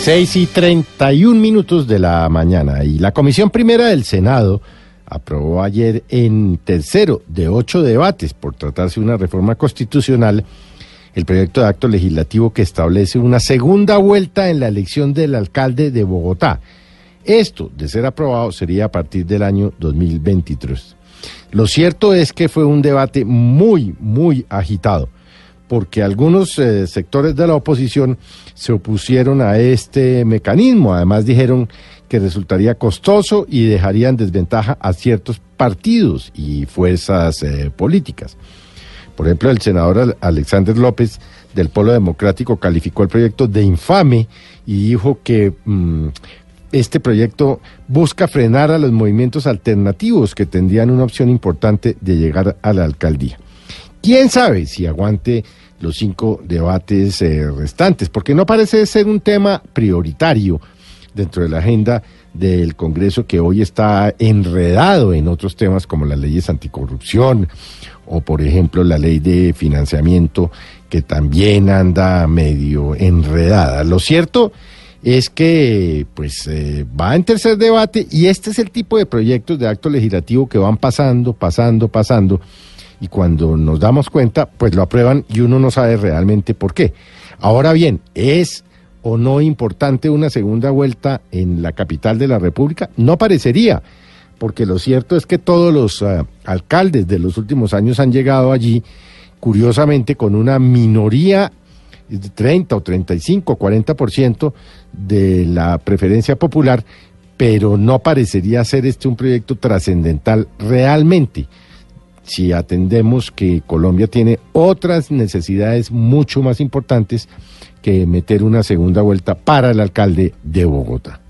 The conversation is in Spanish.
6 y 31 minutos de la mañana y la Comisión Primera del Senado aprobó ayer en tercero de ocho debates por tratarse de una reforma constitucional el proyecto de acto legislativo que establece una segunda vuelta en la elección del alcalde de Bogotá. Esto, de ser aprobado, sería a partir del año 2023. Lo cierto es que fue un debate muy, muy agitado porque algunos eh, sectores de la oposición se opusieron a este mecanismo. Además dijeron que resultaría costoso y dejaría en desventaja a ciertos partidos y fuerzas eh, políticas. Por ejemplo, el senador Alexander López del Polo Democrático calificó el proyecto de infame y dijo que mm, este proyecto busca frenar a los movimientos alternativos que tendrían una opción importante de llegar a la alcaldía. ¿Quién sabe si aguante los cinco debates eh, restantes? Porque no parece ser un tema prioritario dentro de la agenda del Congreso que hoy está enredado en otros temas como las leyes anticorrupción o por ejemplo la ley de financiamiento que también anda medio enredada. Lo cierto es que pues eh, va en tercer debate y este es el tipo de proyectos de acto legislativo que van pasando, pasando, pasando y cuando nos damos cuenta, pues lo aprueban y uno no sabe realmente por qué. Ahora bien, ¿es o no importante una segunda vuelta en la capital de la República? No parecería, porque lo cierto es que todos los uh, alcaldes de los últimos años han llegado allí, curiosamente, con una minoría de 30 o 35 o 40% de la preferencia popular, pero no parecería ser este un proyecto trascendental realmente si atendemos que Colombia tiene otras necesidades mucho más importantes que meter una segunda vuelta para el alcalde de Bogotá.